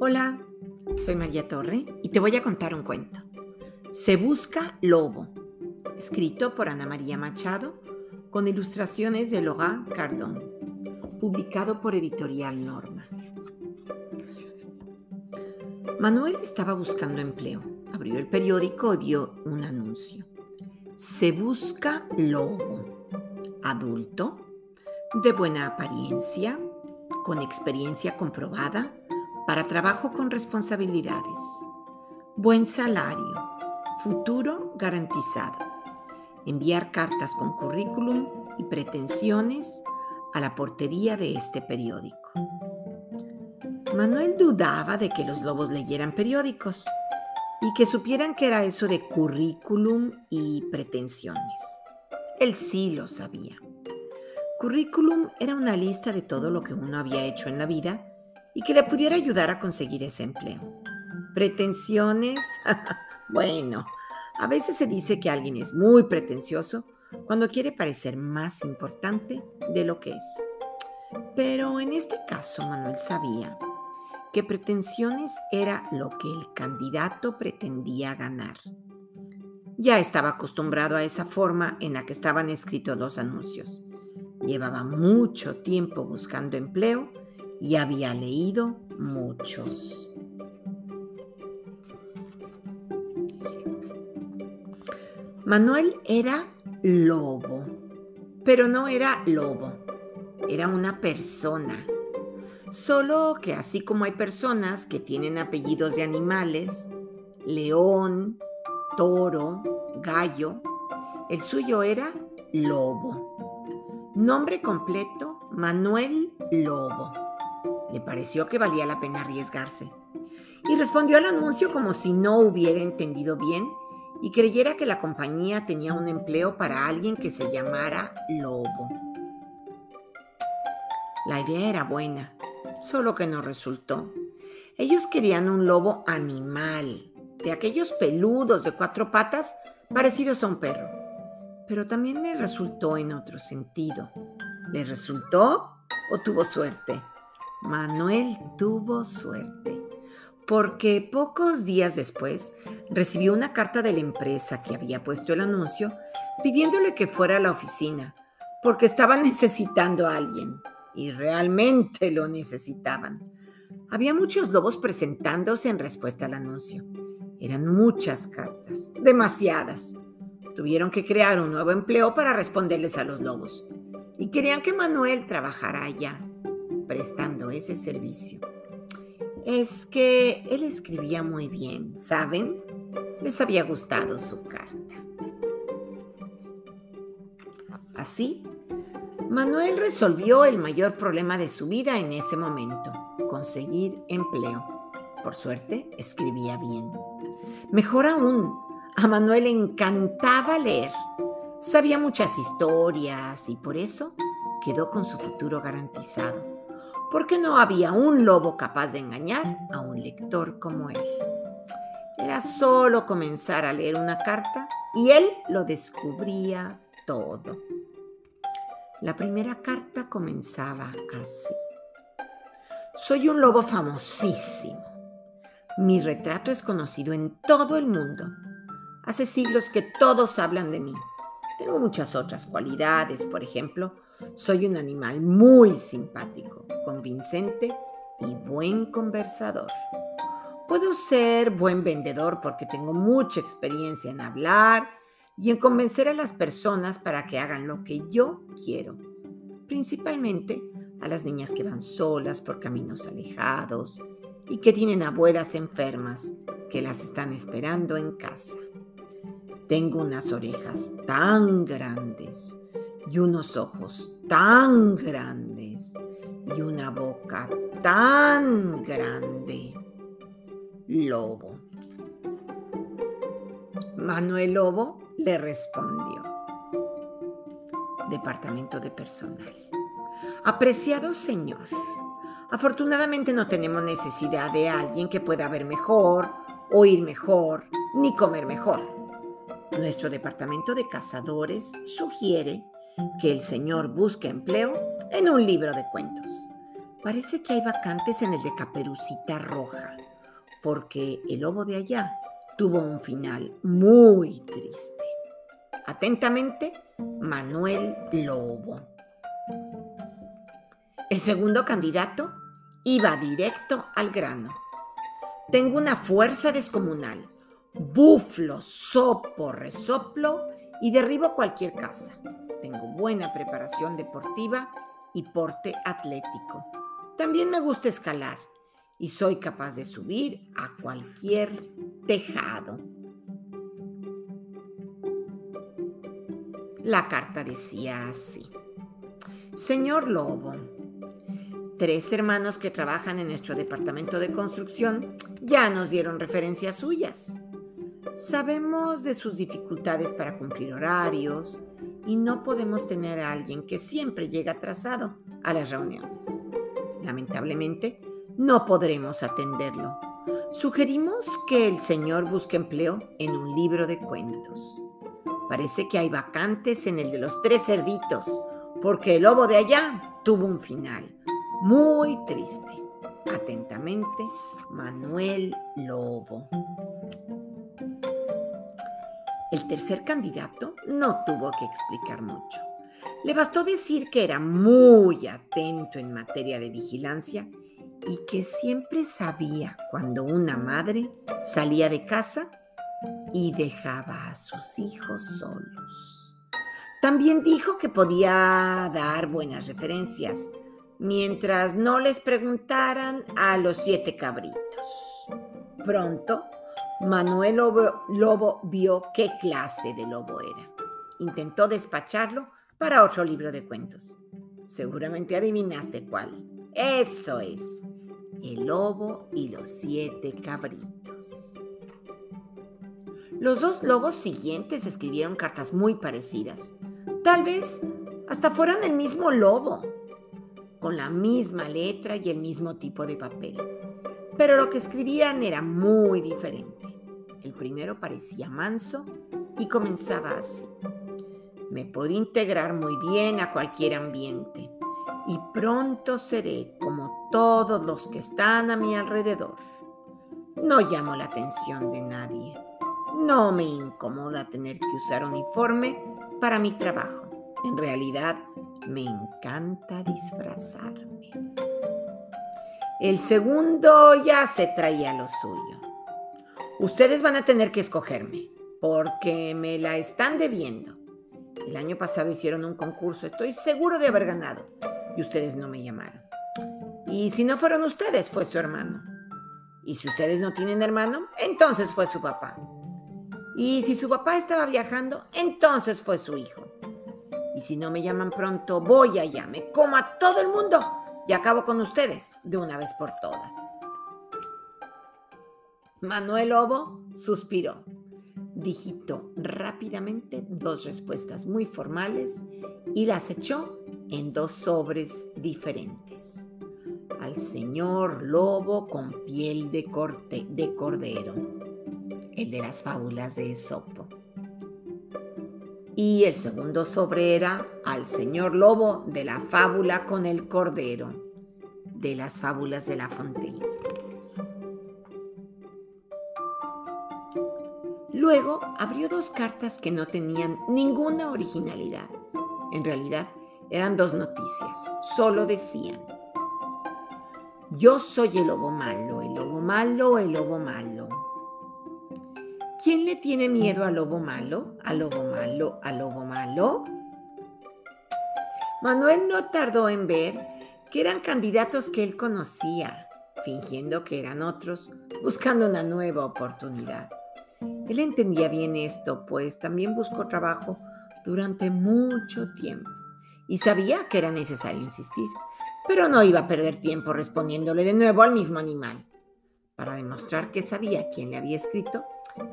Hola, soy María Torre y te voy a contar un cuento. Se busca lobo, escrito por Ana María Machado con ilustraciones de Laurent Cardón, publicado por Editorial Norma. Manuel estaba buscando empleo. Abrió el periódico y vio un anuncio. Se busca lobo, adulto, de buena apariencia, con experiencia comprobada, para trabajo con responsabilidades, buen salario, futuro garantizado. Enviar cartas con currículum y pretensiones a la portería de este periódico. Manuel dudaba de que los lobos leyeran periódicos y que supieran que era eso de currículum y pretensiones. Él sí lo sabía. Currículum era una lista de todo lo que uno había hecho en la vida y que le pudiera ayudar a conseguir ese empleo. Pretensiones, bueno, a veces se dice que alguien es muy pretencioso cuando quiere parecer más importante de lo que es. Pero en este caso Manuel sabía que pretensiones era lo que el candidato pretendía ganar. Ya estaba acostumbrado a esa forma en la que estaban escritos los anuncios. Llevaba mucho tiempo buscando empleo y había leído muchos. Manuel era lobo, pero no era lobo, era una persona. Solo que así como hay personas que tienen apellidos de animales, león, toro, gallo, el suyo era lobo. Nombre completo, Manuel Lobo. Le pareció que valía la pena arriesgarse y respondió al anuncio como si no hubiera entendido bien y creyera que la compañía tenía un empleo para alguien que se llamara Lobo. La idea era buena, solo que no resultó. Ellos querían un lobo animal, de aquellos peludos de cuatro patas parecidos a un perro. Pero también le resultó en otro sentido. ¿Le resultó o tuvo suerte? Manuel tuvo suerte, porque pocos días después recibió una carta de la empresa que había puesto el anuncio pidiéndole que fuera a la oficina, porque estaba necesitando a alguien, y realmente lo necesitaban. Había muchos lobos presentándose en respuesta al anuncio. Eran muchas cartas, demasiadas. Tuvieron que crear un nuevo empleo para responderles a los lobos. Y querían que Manuel trabajara allá prestando ese servicio es que él escribía muy bien, ¿saben? Les había gustado su carta. Así, Manuel resolvió el mayor problema de su vida en ese momento, conseguir empleo. Por suerte, escribía bien. Mejor aún, a Manuel le encantaba leer. Sabía muchas historias y por eso quedó con su futuro garantizado porque no había un lobo capaz de engañar a un lector como él. Era solo comenzar a leer una carta y él lo descubría todo. La primera carta comenzaba así. Soy un lobo famosísimo. Mi retrato es conocido en todo el mundo. Hace siglos que todos hablan de mí. Tengo muchas otras cualidades, por ejemplo, soy un animal muy simpático, convincente y buen conversador. Puedo ser buen vendedor porque tengo mucha experiencia en hablar y en convencer a las personas para que hagan lo que yo quiero, principalmente a las niñas que van solas por caminos alejados y que tienen abuelas enfermas que las están esperando en casa. Tengo unas orejas tan grandes y unos ojos tan grandes y una boca tan grande. Lobo. Manuel Lobo le respondió. Departamento de Personal. Apreciado señor, afortunadamente no tenemos necesidad de alguien que pueda ver mejor, oír mejor, ni comer mejor. Nuestro departamento de cazadores sugiere que el Señor busque empleo en un libro de cuentos. Parece que hay vacantes en el de Caperucita Roja, porque el lobo de allá tuvo un final muy triste. Atentamente, Manuel Lobo. El segundo candidato iba directo al grano. Tengo una fuerza descomunal. Buflo, sopo, resoplo y derribo cualquier casa. Tengo buena preparación deportiva y porte atlético. También me gusta escalar y soy capaz de subir a cualquier tejado. La carta decía así. Señor Lobo, tres hermanos que trabajan en nuestro departamento de construcción ya nos dieron referencias suyas. Sabemos de sus dificultades para cumplir horarios y no podemos tener a alguien que siempre llega atrasado a las reuniones. Lamentablemente, no podremos atenderlo. Sugerimos que el señor busque empleo en un libro de cuentos. Parece que hay vacantes en el de los tres cerditos, porque el lobo de allá tuvo un final muy triste. Atentamente, Manuel Lobo. El tercer candidato no tuvo que explicar mucho. Le bastó decir que era muy atento en materia de vigilancia y que siempre sabía cuando una madre salía de casa y dejaba a sus hijos solos. También dijo que podía dar buenas referencias mientras no les preguntaran a los siete cabritos. Pronto, Manuel Lobo, vio qué clase de lobo era. Intentó despacharlo para otro libro de cuentos. Seguramente adivinaste cuál. Eso es, el lobo y los siete cabritos. Los dos lobos siguientes escribieron cartas muy parecidas. Tal vez hasta fueran el mismo lobo con la misma letra y el mismo tipo de papel. Pero lo que escribían era muy diferente. El primero parecía manso y comenzaba así. Me puedo integrar muy bien a cualquier ambiente y pronto seré como todos los que están a mi alrededor. No llamo la atención de nadie. No me incomoda tener que usar uniforme para mi trabajo. En realidad, me encanta disfrazarme. El segundo ya se traía lo suyo. Ustedes van a tener que escogerme porque me la están debiendo. El año pasado hicieron un concurso, estoy seguro de haber ganado y ustedes no me llamaron. Y si no fueron ustedes, fue su hermano. Y si ustedes no tienen hermano, entonces fue su papá. Y si su papá estaba viajando, entonces fue su hijo. Y si no me llaman pronto, voy allá, me como a todo el mundo y acabo con ustedes de una vez por todas. Manuel Lobo suspiró. Digitó rápidamente dos respuestas muy formales y las echó en dos sobres diferentes. Al señor lobo con piel de, corte, de cordero, el de las fábulas de Esopo y el segundo sobre era al señor lobo de la fábula con el cordero, de las fábulas de la Fontaine. Luego abrió dos cartas que no tenían ninguna originalidad. En realidad eran dos noticias, solo decían, yo soy el lobo malo, el lobo malo, el lobo malo. ¿Quién le tiene miedo al lobo malo? ¿Al lobo malo? ¿Al lobo malo? Manuel no tardó en ver que eran candidatos que él conocía, fingiendo que eran otros, buscando una nueva oportunidad. Él entendía bien esto, pues también buscó trabajo durante mucho tiempo y sabía que era necesario insistir, pero no iba a perder tiempo respondiéndole de nuevo al mismo animal. Para demostrar que sabía quién le había escrito,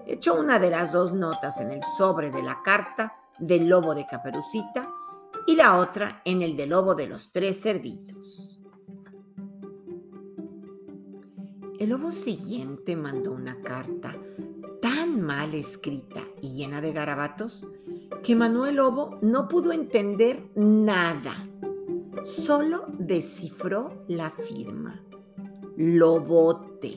echó una de las dos notas en el sobre de la carta del lobo de Caperucita y la otra en el del lobo de los tres cerditos. El lobo siguiente mandó una carta tan mal escrita y llena de garabatos que Manuel Lobo no pudo entender nada. solo descifró la firma. Lobote.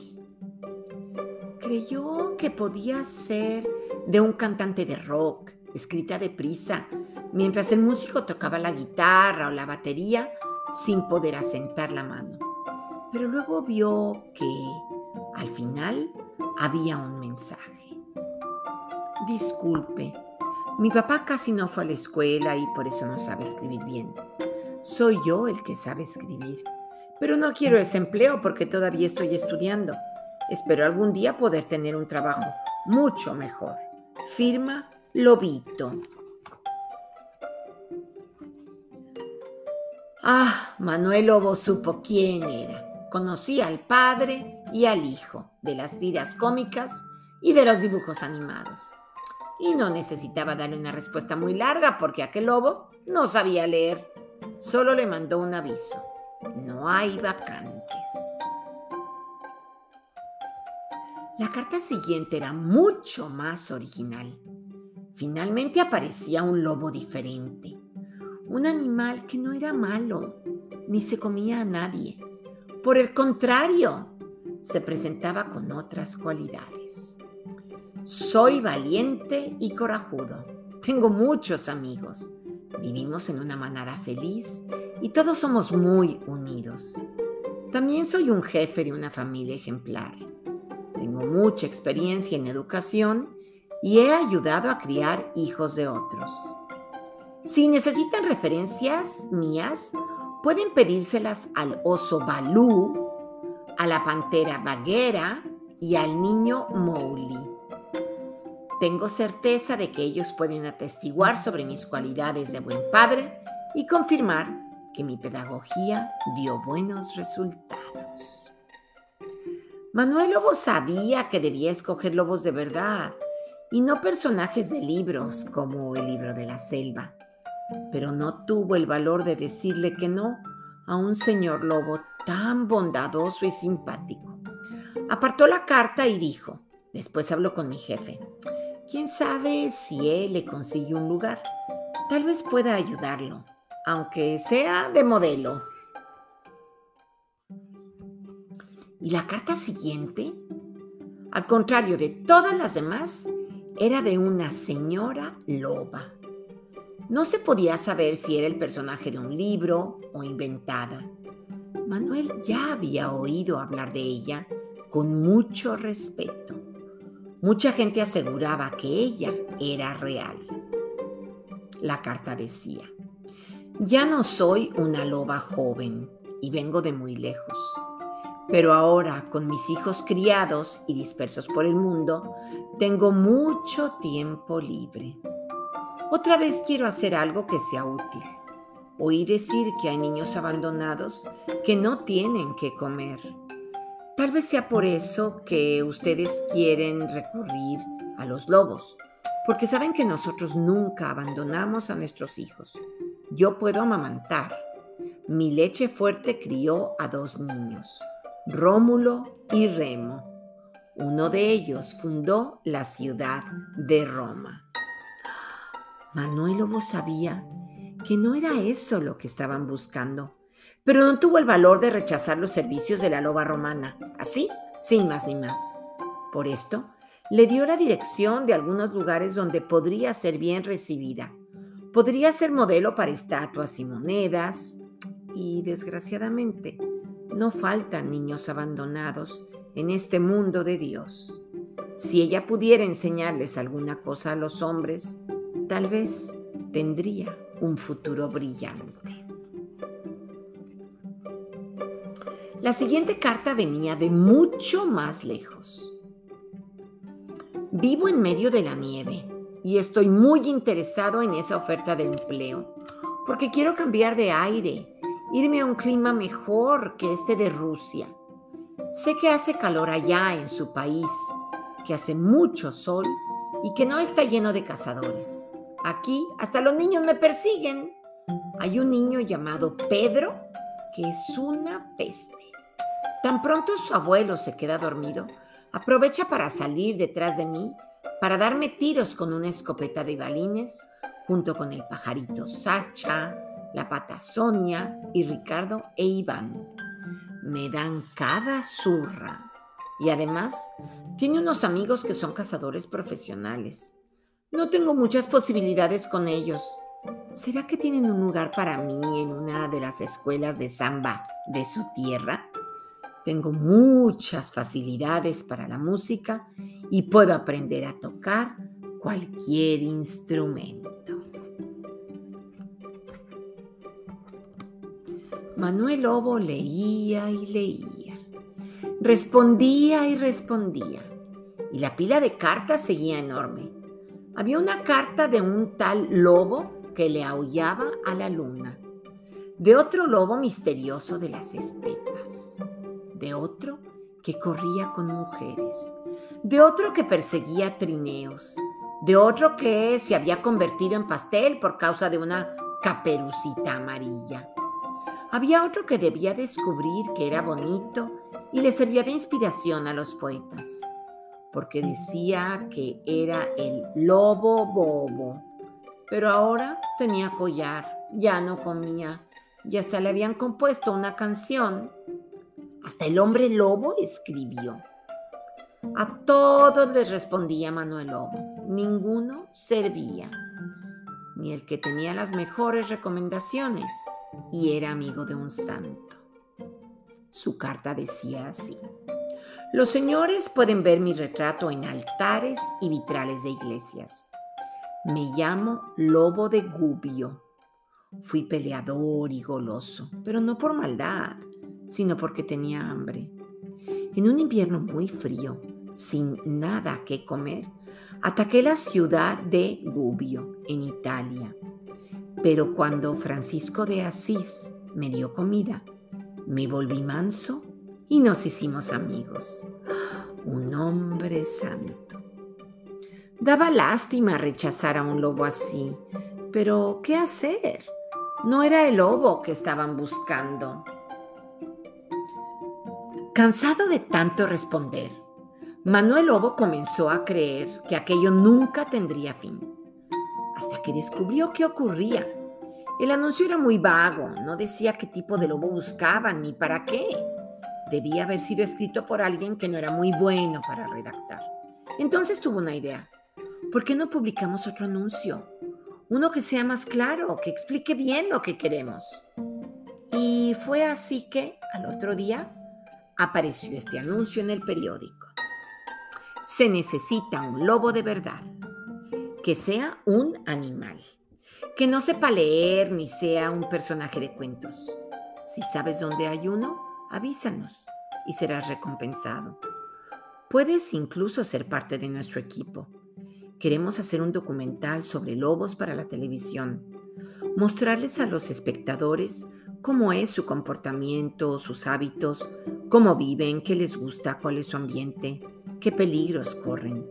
Creyó que podía ser de un cantante de rock, escrita deprisa, mientras el músico tocaba la guitarra o la batería sin poder asentar la mano. Pero luego vio que al final había un mensaje. Disculpe, mi papá casi no fue a la escuela y por eso no sabe escribir bien. Soy yo el que sabe escribir. Pero no quiero ese empleo porque todavía estoy estudiando. Espero algún día poder tener un trabajo mucho mejor. Firma Lobito. Ah, Manuel Lobo supo quién era. Conocía al padre y al hijo de las tiras cómicas y de los dibujos animados y no necesitaba darle una respuesta muy larga porque aquel lobo no sabía leer. Solo le mandó un aviso. No hay vacantes. La carta siguiente era mucho más original. Finalmente aparecía un lobo diferente. Un animal que no era malo, ni se comía a nadie. Por el contrario, se presentaba con otras cualidades. Soy valiente y corajudo. Tengo muchos amigos. Vivimos en una manada feliz y todos somos muy unidos. También soy un jefe de una familia ejemplar. Tengo mucha experiencia en educación y he ayudado a criar hijos de otros. Si necesitan referencias mías, pueden pedírselas al oso Balú, a la pantera Baguera y al niño Mowgli. Tengo certeza de que ellos pueden atestiguar sobre mis cualidades de buen padre y confirmar que mi pedagogía dio buenos resultados. Manuel Lobo sabía que debía escoger lobos de verdad y no personajes de libros como el libro de la selva, pero no tuvo el valor de decirle que no a un señor lobo tan bondadoso y simpático. Apartó la carta y dijo, después habló con mi jefe, Quién sabe si él le consigue un lugar. Tal vez pueda ayudarlo, aunque sea de modelo. Y la carta siguiente, al contrario de todas las demás, era de una señora loba. No se podía saber si era el personaje de un libro o inventada. Manuel ya había oído hablar de ella con mucho respeto. Mucha gente aseguraba que ella era real. La carta decía, ya no soy una loba joven y vengo de muy lejos, pero ahora con mis hijos criados y dispersos por el mundo, tengo mucho tiempo libre. Otra vez quiero hacer algo que sea útil. Oí decir que hay niños abandonados que no tienen que comer Tal vez sea por eso que ustedes quieren recurrir a los lobos, porque saben que nosotros nunca abandonamos a nuestros hijos. Yo puedo amamantar. Mi leche fuerte crió a dos niños, Rómulo y Remo. Uno de ellos fundó la ciudad de Roma. Manuel Lobo sabía que no era eso lo que estaban buscando pero no tuvo el valor de rechazar los servicios de la loba romana, así, sin más ni más. Por esto, le dio la dirección de algunos lugares donde podría ser bien recibida. Podría ser modelo para estatuas y monedas. Y desgraciadamente, no faltan niños abandonados en este mundo de Dios. Si ella pudiera enseñarles alguna cosa a los hombres, tal vez tendría un futuro brillante. La siguiente carta venía de mucho más lejos. Vivo en medio de la nieve y estoy muy interesado en esa oferta de empleo porque quiero cambiar de aire, irme a un clima mejor que este de Rusia. Sé que hace calor allá en su país, que hace mucho sol y que no está lleno de cazadores. Aquí hasta los niños me persiguen. Hay un niño llamado Pedro que es una peste. Tan pronto su abuelo se queda dormido, aprovecha para salir detrás de mí, para darme tiros con una escopeta de balines, junto con el pajarito Sacha, la pata Sonia y Ricardo e Iván. Me dan cada zurra. Y además, tiene unos amigos que son cazadores profesionales. No tengo muchas posibilidades con ellos. ¿Será que tienen un lugar para mí en una de las escuelas de samba de su tierra? Tengo muchas facilidades para la música y puedo aprender a tocar cualquier instrumento. Manuel Lobo leía y leía, respondía y respondía, y la pila de cartas seguía enorme. Había una carta de un tal lobo que le aullaba a la luna, de otro lobo misterioso de las estepas, de otro que corría con mujeres, de otro que perseguía trineos, de otro que se había convertido en pastel por causa de una caperucita amarilla. Había otro que debía descubrir que era bonito y le servía de inspiración a los poetas, porque decía que era el lobo bobo. Pero ahora tenía collar, ya no comía, y hasta le habían compuesto una canción. Hasta el hombre lobo escribió. A todos les respondía Manuel Lobo, ninguno servía, ni el que tenía las mejores recomendaciones y era amigo de un santo. Su carta decía así. Los señores pueden ver mi retrato en altares y vitrales de iglesias. Me llamo Lobo de Gubio. Fui peleador y goloso, pero no por maldad, sino porque tenía hambre. En un invierno muy frío, sin nada que comer, ataqué la ciudad de Gubbio, en Italia, pero cuando Francisco de Asís me dio comida, me volví manso y nos hicimos amigos. Un hombre santo. Daba lástima rechazar a un lobo así, pero ¿qué hacer? No era el lobo que estaban buscando. Cansado de tanto responder, Manuel Lobo comenzó a creer que aquello nunca tendría fin hasta que descubrió qué ocurría. El anuncio era muy vago, no decía qué tipo de lobo buscaban ni para qué. Debía haber sido escrito por alguien que no era muy bueno para redactar. Entonces tuvo una idea. ¿Por qué no publicamos otro anuncio? Uno que sea más claro, que explique bien lo que queremos. Y fue así que, al otro día, apareció este anuncio en el periódico. Se necesita un lobo de verdad que sea un animal, que no sepa leer ni sea un personaje de cuentos. Si sabes dónde hay uno, avísanos y serás recompensado. Puedes incluso ser parte de nuestro equipo. Queremos hacer un documental sobre lobos para la televisión, mostrarles a los espectadores cómo es su comportamiento, sus hábitos, cómo viven, qué les gusta, cuál es su ambiente, qué peligros corren.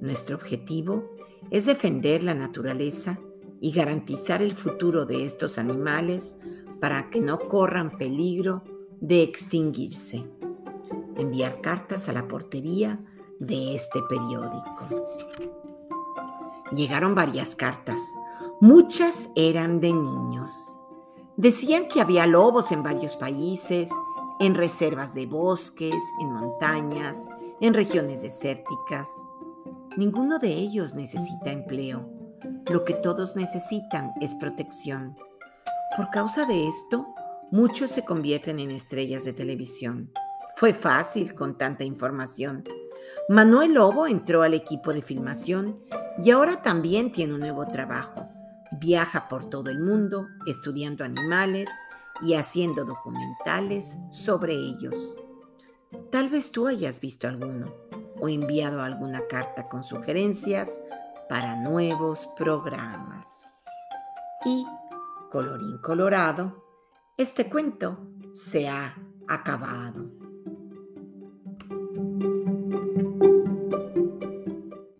Nuestro objetivo es defender la naturaleza y garantizar el futuro de estos animales para que no corran peligro de extinguirse. Enviar cartas a la portería de este periódico. Llegaron varias cartas. Muchas eran de niños. Decían que había lobos en varios países, en reservas de bosques, en montañas, en regiones desérticas. Ninguno de ellos necesita empleo. Lo que todos necesitan es protección. Por causa de esto, muchos se convierten en estrellas de televisión. Fue fácil con tanta información. Manuel Lobo entró al equipo de filmación y ahora también tiene un nuevo trabajo. Viaja por todo el mundo estudiando animales y haciendo documentales sobre ellos. Tal vez tú hayas visto alguno o enviado alguna carta con sugerencias para nuevos programas. Y, colorín colorado, este cuento se ha acabado.